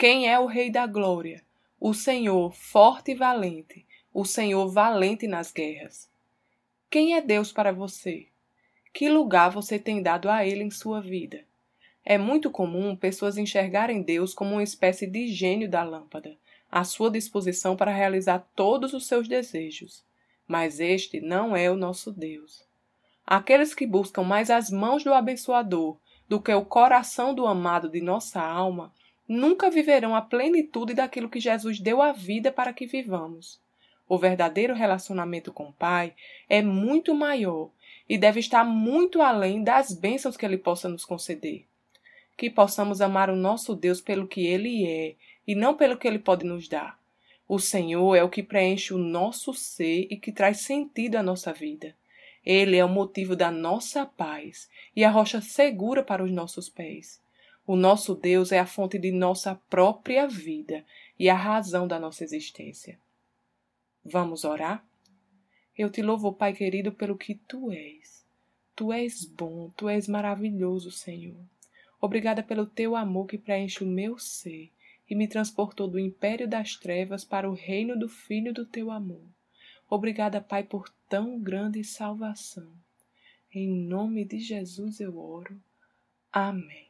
quem é o Rei da Glória? O Senhor forte e valente, o Senhor valente nas guerras. Quem é Deus para você? Que lugar você tem dado a Ele em sua vida? É muito comum pessoas enxergarem Deus como uma espécie de gênio da lâmpada, à sua disposição para realizar todos os seus desejos. Mas este não é o nosso Deus. Aqueles que buscam mais as mãos do abençoador do que o coração do amado de nossa alma nunca viverão a plenitude daquilo que Jesus deu à vida para que vivamos. O verdadeiro relacionamento com o Pai é muito maior e deve estar muito além das bênçãos que Ele possa nos conceder. Que possamos amar o nosso Deus pelo que Ele é e não pelo que Ele pode nos dar. O Senhor é o que preenche o nosso ser e que traz sentido à nossa vida. Ele é o motivo da nossa paz e a rocha segura para os nossos pés. O nosso Deus é a fonte de nossa própria vida e a razão da nossa existência. Vamos orar? Eu te louvo, Pai querido, pelo que tu és. Tu és bom, tu és maravilhoso, Senhor. Obrigada pelo teu amor que preenche o meu ser e me transportou do império das trevas para o reino do Filho do teu amor. Obrigada, Pai, por tão grande salvação. Em nome de Jesus eu oro. Amém.